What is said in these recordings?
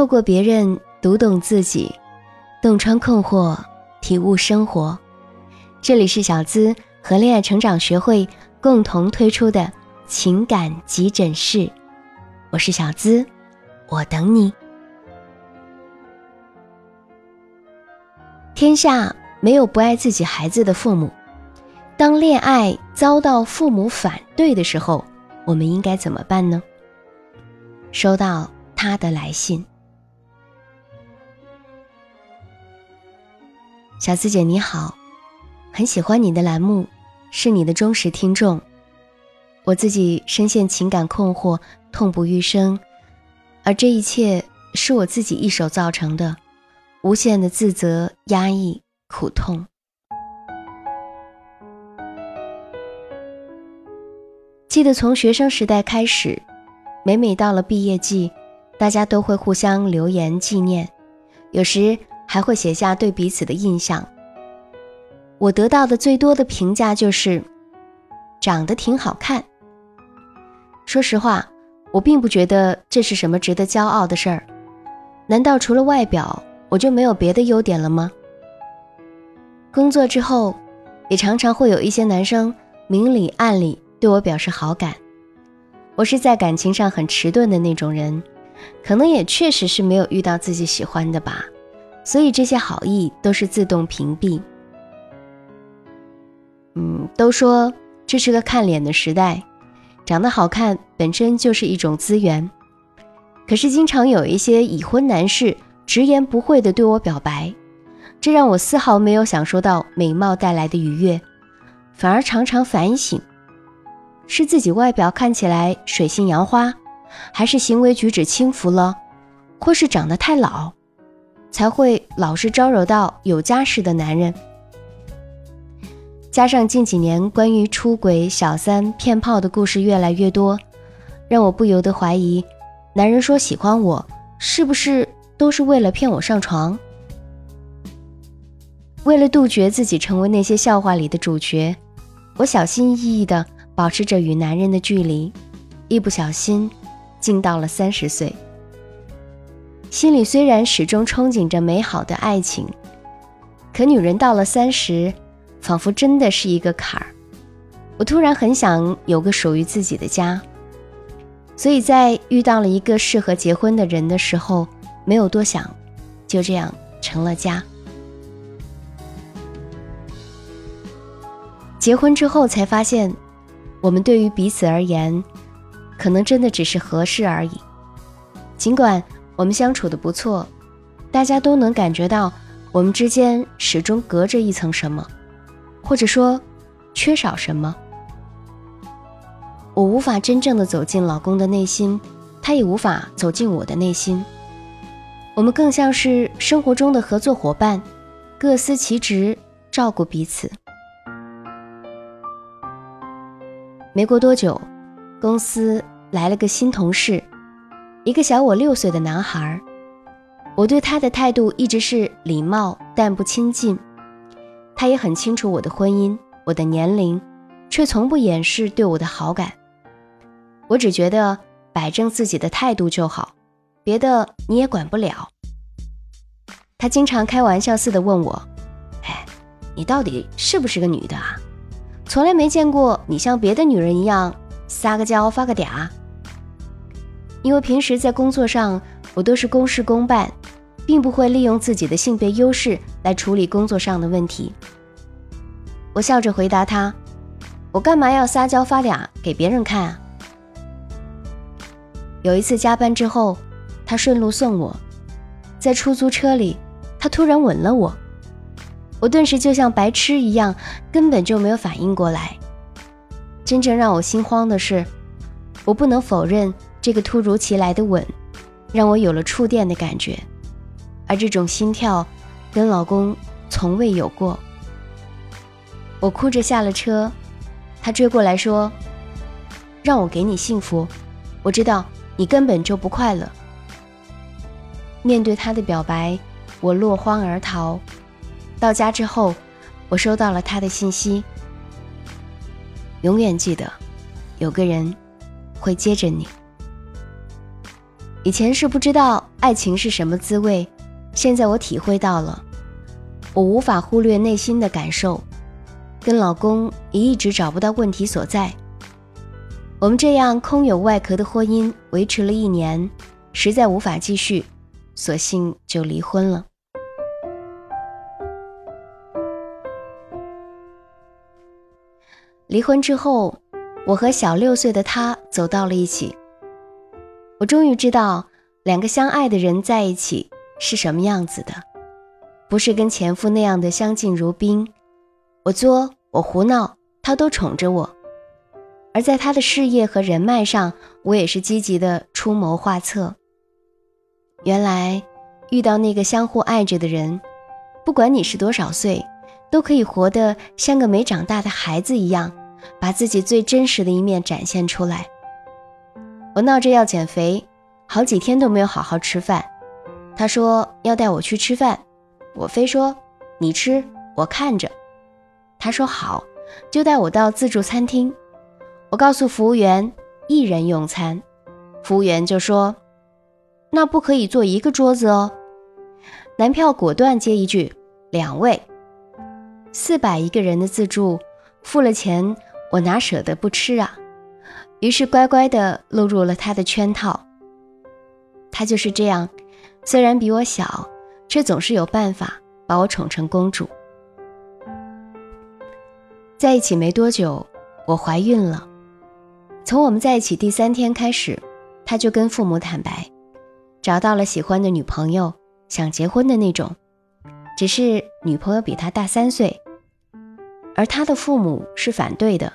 透过别人读懂自己，洞穿困惑，体悟生活。这里是小资和恋爱成长学会共同推出的情感急诊室，我是小资，我等你。天下没有不爱自己孩子的父母。当恋爱遭到父母反对的时候，我们应该怎么办呢？收到他的来信，小思姐你好，很喜欢你的栏目，是你的忠实听众。我自己深陷情感困惑，痛不欲生，而这一切是我自己一手造成的，无限的自责、压抑、苦痛。记得从学生时代开始，每每到了毕业季，大家都会互相留言纪念，有时还会写下对彼此的印象。我得到的最多的评价就是长得挺好看。说实话，我并不觉得这是什么值得骄傲的事儿。难道除了外表，我就没有别的优点了吗？工作之后，也常常会有一些男生明里暗里。对我表示好感，我是在感情上很迟钝的那种人，可能也确实是没有遇到自己喜欢的吧，所以这些好意都是自动屏蔽。嗯，都说这是个看脸的时代，长得好看本身就是一种资源，可是经常有一些已婚男士直言不讳的对我表白，这让我丝毫没有享受到美貌带来的愉悦，反而常常反省。是自己外表看起来水性杨花，还是行为举止轻浮了，或是长得太老，才会老是招惹到有家室的男人？加上近几年关于出轨、小三、骗炮的故事越来越多，让我不由得怀疑，男人说喜欢我，是不是都是为了骗我上床？为了杜绝自己成为那些笑话里的主角，我小心翼翼的。保持着与男人的距离，一不小心，竟到了三十岁。心里虽然始终憧憬着美好的爱情，可女人到了三十，仿佛真的是一个坎儿。我突然很想有个属于自己的家，所以在遇到了一个适合结婚的人的时候，没有多想，就这样成了家。结婚之后才发现。我们对于彼此而言，可能真的只是合适而已。尽管我们相处的不错，大家都能感觉到我们之间始终隔着一层什么，或者说缺少什么。我无法真正的走进老公的内心，他也无法走进我的内心。我们更像是生活中的合作伙伴，各司其职，照顾彼此。没过多久，公司来了个新同事，一个小我六岁的男孩。我对他的态度一直是礼貌但不亲近。他也很清楚我的婚姻、我的年龄，却从不掩饰对我的好感。我只觉得摆正自己的态度就好，别的你也管不了。他经常开玩笑似的问我：“哎，你到底是不是个女的啊？”从来没见过你像别的女人一样撒个娇发个嗲，因为平时在工作上我都是公事公办，并不会利用自己的性别优势来处理工作上的问题。我笑着回答他：“我干嘛要撒娇发嗲给别人看啊？”有一次加班之后，他顺路送我，在出租车里，他突然吻了我。我顿时就像白痴一样，根本就没有反应过来。真正让我心慌的是，我不能否认这个突如其来的吻，让我有了触电的感觉，而这种心跳，跟老公从未有过。我哭着下了车，他追过来说：“让我给你幸福，我知道你根本就不快乐。”面对他的表白，我落荒而逃。到家之后，我收到了他的信息。永远记得，有个人会接着你。以前是不知道爱情是什么滋味，现在我体会到了。我无法忽略内心的感受，跟老公也一直找不到问题所在。我们这样空有外壳的婚姻维持了一年，实在无法继续，索性就离婚了。离婚之后，我和小六岁的他走到了一起。我终于知道，两个相爱的人在一起是什么样子的，不是跟前夫那样的相敬如宾。我作，我胡闹，他都宠着我；而在他的事业和人脉上，我也是积极的出谋划策。原来，遇到那个相互爱着的人，不管你是多少岁，都可以活得像个没长大的孩子一样。把自己最真实的一面展现出来。我闹着要减肥，好几天都没有好好吃饭。他说要带我去吃饭，我非说你吃，我看着。他说好，就带我到自助餐厅。我告诉服务员一人用餐，服务员就说那不可以坐一个桌子哦。男票果断接一句两位。四百一个人的自助，付了钱。我哪舍得不吃啊？于是乖乖地落入了他的圈套。他就是这样，虽然比我小，却总是有办法把我宠成公主。在一起没多久，我怀孕了。从我们在一起第三天开始，他就跟父母坦白，找到了喜欢的女朋友，想结婚的那种，只是女朋友比他大三岁，而他的父母是反对的。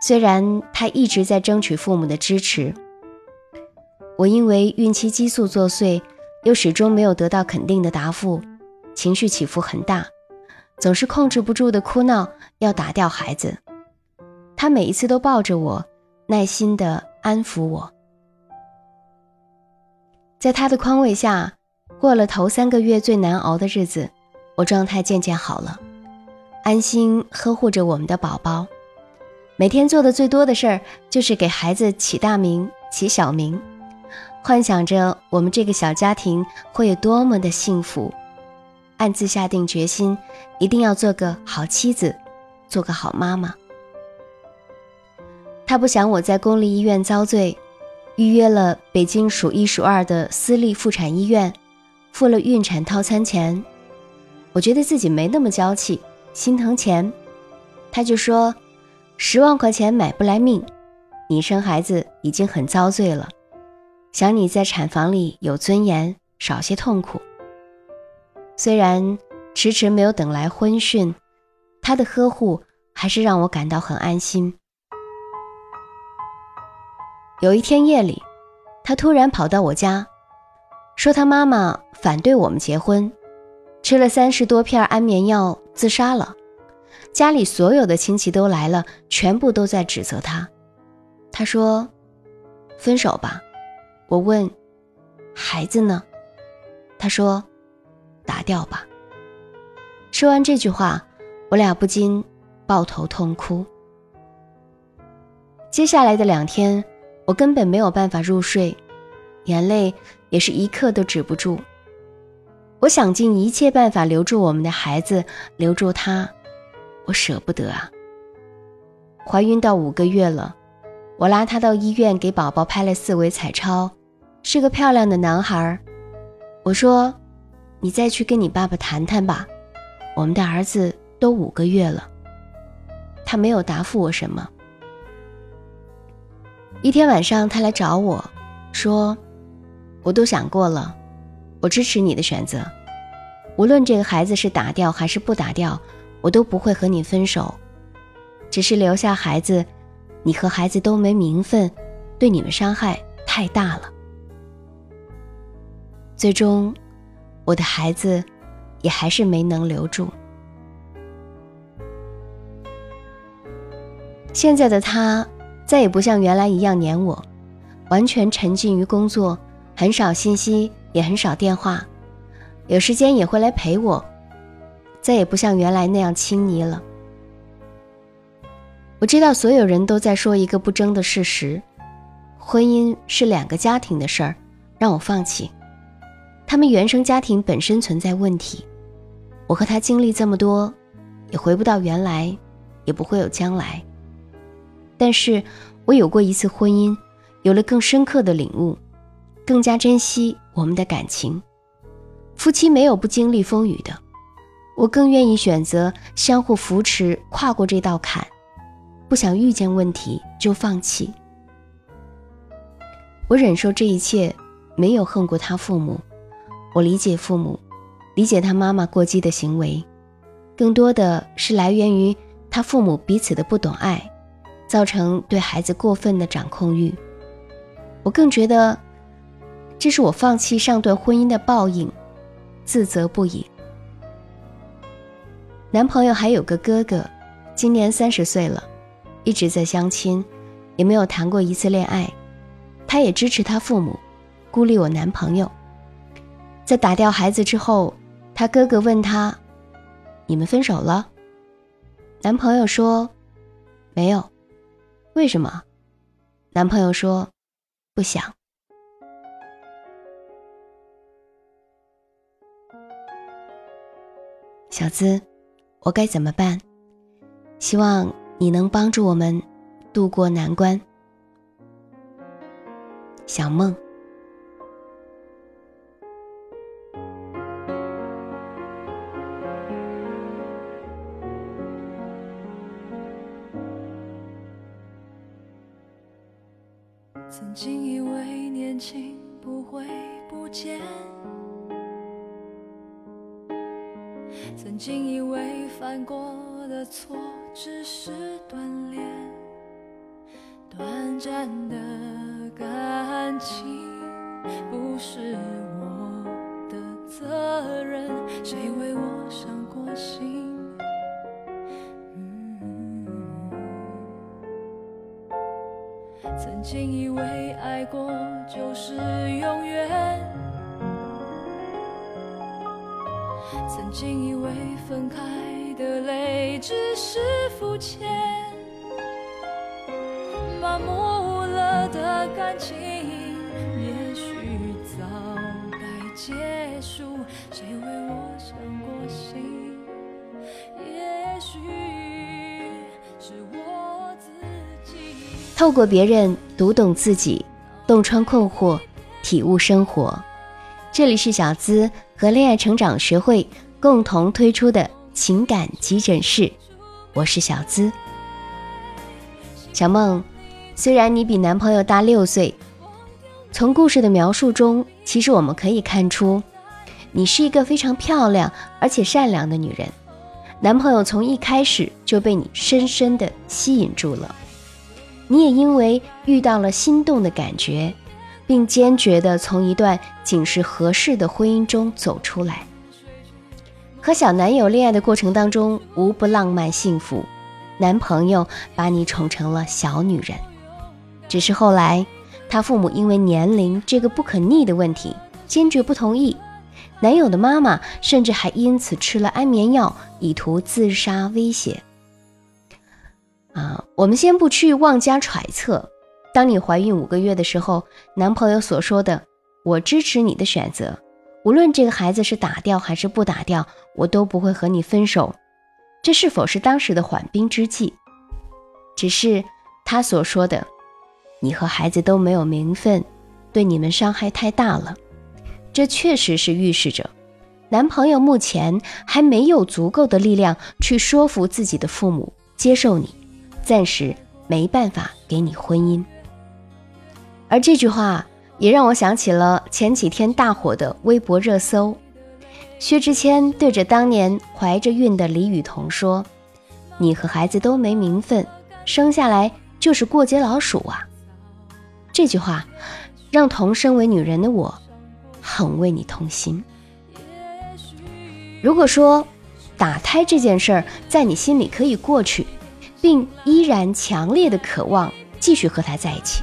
虽然他一直在争取父母的支持，我因为孕期激素作祟，又始终没有得到肯定的答复，情绪起伏很大，总是控制不住的哭闹，要打掉孩子。他每一次都抱着我，耐心的安抚我。在他的宽慰下，过了头三个月最难熬的日子，我状态渐渐好了，安心呵护着我们的宝宝。每天做的最多的事儿就是给孩子起大名、起小名，幻想着我们这个小家庭会有多么的幸福，暗自下定决心，一定要做个好妻子，做个好妈妈。他不想我在公立医院遭罪，预约了北京数一数二的私立妇产医院，付了孕产套餐钱。我觉得自己没那么娇气，心疼钱，他就说。十万块钱买不来命，你生孩子已经很遭罪了，想你在产房里有尊严，少些痛苦。虽然迟迟没有等来婚讯，他的呵护还是让我感到很安心。有一天夜里，他突然跑到我家，说他妈妈反对我们结婚，吃了三十多片安眠药自杀了。家里所有的亲戚都来了，全部都在指责他。他说：“分手吧。”我问：“孩子呢？”他说：“打掉吧。”说完这句话，我俩不禁抱头痛哭。接下来的两天，我根本没有办法入睡，眼泪也是一刻都止不住。我想尽一切办法留住我们的孩子，留住他。我舍不得啊！怀孕到五个月了，我拉他到医院给宝宝拍了四维彩超，是个漂亮的男孩。我说：“你再去跟你爸爸谈谈吧，我们的儿子都五个月了。”他没有答复我什么。一天晚上，他来找我说：“我都想过了，我支持你的选择，无论这个孩子是打掉还是不打掉。”我都不会和你分手，只是留下孩子，你和孩子都没名分，对你们伤害太大了。最终，我的孩子也还是没能留住。现在的他再也不像原来一样黏我，完全沉浸于工作，很少信息，也很少电话，有时间也会来陪我。再也不像原来那样亲昵了。我知道所有人都在说一个不争的事实：婚姻是两个家庭的事儿，让我放弃。他们原生家庭本身存在问题。我和他经历这么多，也回不到原来，也不会有将来。但是我有过一次婚姻，有了更深刻的领悟，更加珍惜我们的感情。夫妻没有不经历风雨的，我更愿意选择相互扶持，跨过这道坎。不想遇见问题就放弃。我忍受这一切，没有恨过他父母。我理解父母，理解他妈妈过激的行为，更多的是来源于他父母彼此的不懂爱。造成对孩子过分的掌控欲，我更觉得这是我放弃上段婚姻的报应，自责不已。男朋友还有个哥哥，今年三十岁了，一直在相亲，也没有谈过一次恋爱。他也支持他父母，孤立我男朋友。在打掉孩子之后，他哥哥问他：“你们分手了？”男朋友说：“没有。”为什么？男朋友说不想。小资，我该怎么办？希望你能帮助我们渡过难关。小梦。曾经以为年轻不会不见，经以为犯过的错只是锻炼，短暂的感情不是我的责任，谁为我伤过心？曾经以为爱过就是永远，曾经以为分开的泪只是肤浅，麻木了的感情，也许早该结束。谁为我伤过心？也许是我自己。透过别人读懂自己，洞穿困惑，体悟生活。这里是小资和恋爱成长学会共同推出的情感急诊室，我是小资。小梦，虽然你比男朋友大六岁，从故事的描述中，其实我们可以看出，你是一个非常漂亮而且善良的女人。男朋友从一开始就被你深深的吸引住了。你也因为遇到了心动的感觉，并坚决的从一段仅是合适的婚姻中走出来。和小男友恋爱的过程当中，无不浪漫幸福。男朋友把你宠成了小女人，只是后来他父母因为年龄这个不可逆的问题，坚决不同意。男友的妈妈甚至还因此吃了安眠药，以图自杀威胁。啊，我们先不去妄加揣测。当你怀孕五个月的时候，男朋友所说的“我支持你的选择，无论这个孩子是打掉还是不打掉，我都不会和你分手”，这是否是当时的缓兵之计？只是他所说的“你和孩子都没有名分，对你们伤害太大了”，这确实是预示着男朋友目前还没有足够的力量去说服自己的父母接受你。暂时没办法给你婚姻，而这句话也让我想起了前几天大火的微博热搜：薛之谦对着当年怀着孕的李雨桐说：“你和孩子都没名分，生下来就是过街老鼠啊！”这句话让同身为女人的我很为你痛心。如果说打胎这件事儿在你心里可以过去。并依然强烈的渴望继续和他在一起，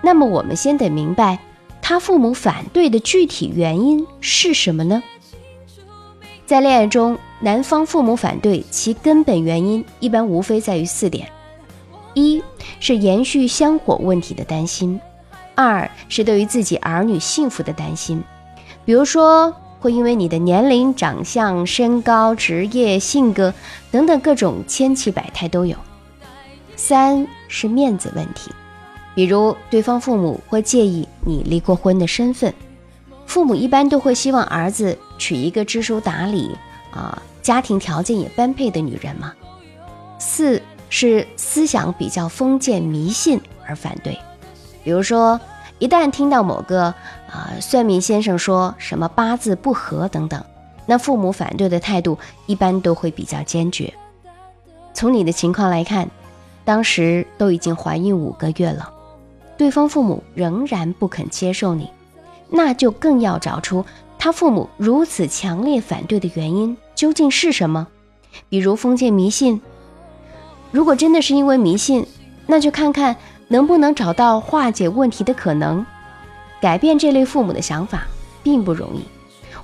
那么我们先得明白他父母反对的具体原因是什么呢？在恋爱中，男方父母反对其根本原因一般无非在于四点：一是延续香火问题的担心；二是对于自己儿女幸福的担心；比如说，会因为你的年龄、长相、身高、职业、性格等等各种千奇百态都有。三是面子问题，比如对方父母会介意你离过婚的身份，父母一般都会希望儿子娶一个知书达理啊，家庭条件也般配的女人嘛。四是思想比较封建迷信而反对，比如说。一旦听到某个啊算命先生说什么八字不合等等，那父母反对的态度一般都会比较坚决。从你的情况来看，当时都已经怀孕五个月了，对方父母仍然不肯接受你，那就更要找出他父母如此强烈反对的原因究竟是什么。比如封建迷信，如果真的是因为迷信，那就看看。能不能找到化解问题的可能？改变这类父母的想法并不容易，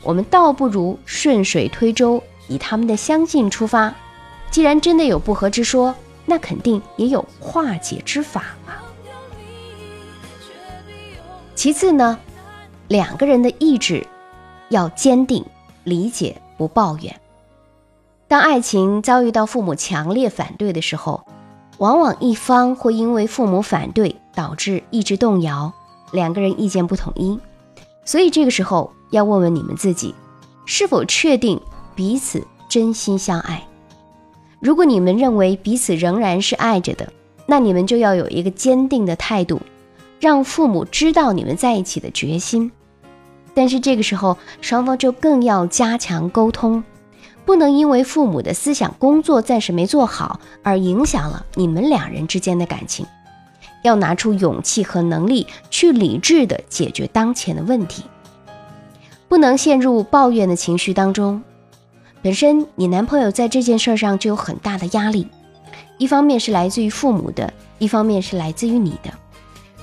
我们倒不如顺水推舟，以他们的相信出发。既然真的有不和之说，那肯定也有化解之法嘛。其次呢，两个人的意志要坚定，理解不抱怨。当爱情遭遇到父母强烈反对的时候。往往一方会因为父母反对导致意志动摇，两个人意见不统一，所以这个时候要问问你们自己，是否确定彼此真心相爱？如果你们认为彼此仍然是爱着的，那你们就要有一个坚定的态度，让父母知道你们在一起的决心。但是这个时候双方就更要加强沟通。不能因为父母的思想工作暂时没做好而影响了你们两人之间的感情，要拿出勇气和能力去理智的解决当前的问题，不能陷入抱怨的情绪当中。本身你男朋友在这件事上就有很大的压力，一方面是来自于父母的，一方面是来自于你的。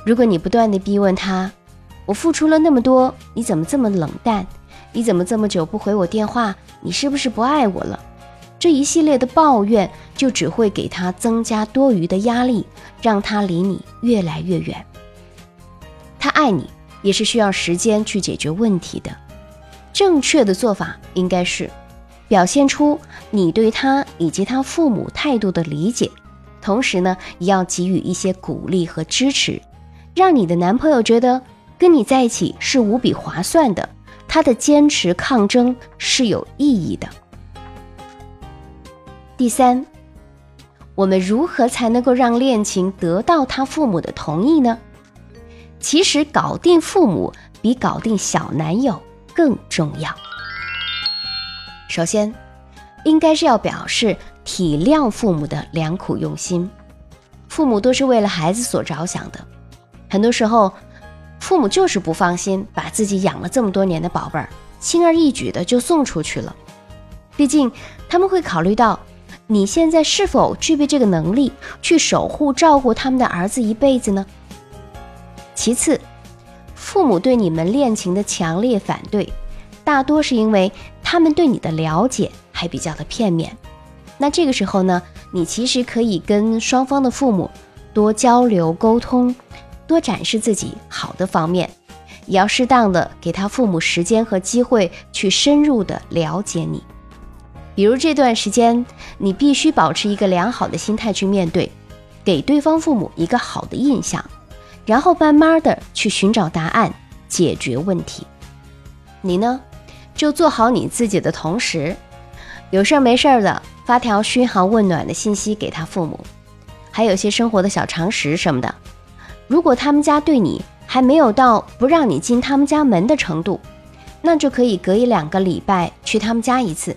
如果你不断的逼问他，我付出了那么多，你怎么这么冷淡？你怎么这么久不回我电话？你是不是不爱我了？这一系列的抱怨就只会给他增加多余的压力，让他离你越来越远。他爱你也是需要时间去解决问题的。正确的做法应该是表现出你对他以及他父母态度的理解，同时呢，也要给予一些鼓励和支持，让你的男朋友觉得跟你在一起是无比划算的。他的坚持抗争是有意义的。第三，我们如何才能够让恋情得到他父母的同意呢？其实，搞定父母比搞定小男友更重要。首先，应该是要表示体谅父母的良苦用心。父母都是为了孩子所着想的，很多时候。父母就是不放心，把自己养了这么多年的宝贝儿，轻而易举的就送出去了。毕竟他们会考虑到你现在是否具备这个能力去守护、照顾他们的儿子一辈子呢？其次，父母对你们恋情的强烈反对，大多是因为他们对你的了解还比较的片面。那这个时候呢，你其实可以跟双方的父母多交流沟通。多展示自己好的方面，也要适当的给他父母时间和机会去深入的了解你。比如这段时间，你必须保持一个良好的心态去面对，给对方父母一个好的印象，然后慢慢的去寻找答案，解决问题。你呢，就做好你自己的同时，有事儿没事儿的发条嘘寒问暖的信息给他父母，还有些生活的小常识什么的。如果他们家对你还没有到不让你进他们家门的程度，那就可以隔一两个礼拜去他们家一次，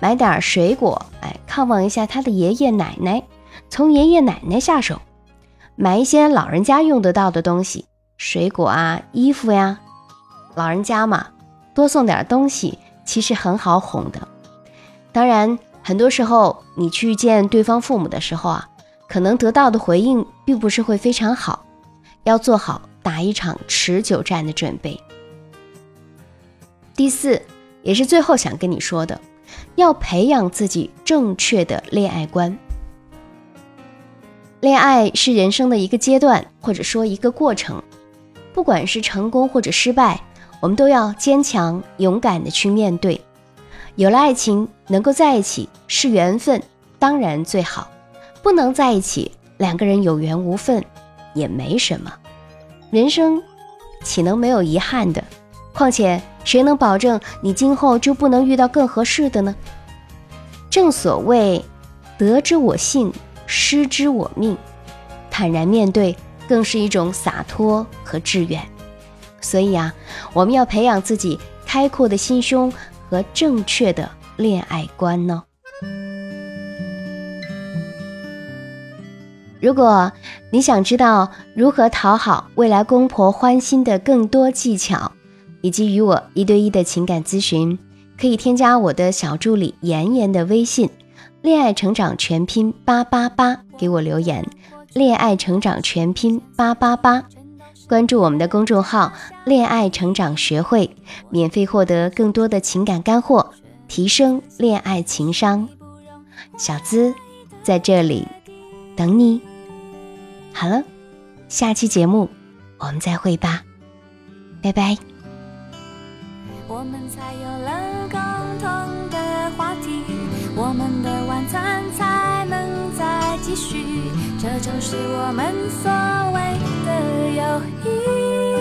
买点水果，哎，看望一下他的爷爷奶奶，从爷爷奶奶下手，买一些老人家用得到的东西，水果啊，衣服呀，老人家嘛，多送点东西，其实很好哄的。当然，很多时候你去见对方父母的时候啊。可能得到的回应并不是会非常好，要做好打一场持久战的准备。第四，也是最后想跟你说的，要培养自己正确的恋爱观。恋爱是人生的一个阶段，或者说一个过程，不管是成功或者失败，我们都要坚强勇敢的去面对。有了爱情，能够在一起是缘分，当然最好；不能在一起，两个人有缘无分也没什么。人生岂能没有遗憾的？况且谁能保证你今后就不能遇到更合适的呢？正所谓，得之我幸，失之我命。坦然面对，更是一种洒脱和志远。所以啊，我们要培养自己开阔的心胸和正确的恋爱观呢。如果你想知道如何讨好未来公婆欢心的更多技巧，以及与我一对一的情感咨询，可以添加我的小助理妍妍的微信“恋爱成长全拼八八八”，给我留言“恋爱成长全拼八八八”。关注我们的公众号“恋爱成长学会”，免费获得更多的情感干货，提升恋爱情商。小资在这里等你。好了，下期节目我们再会吧，拜拜。我们才有了共同的话题，我们的晚餐才能再继续。这就是我们所谓的友谊。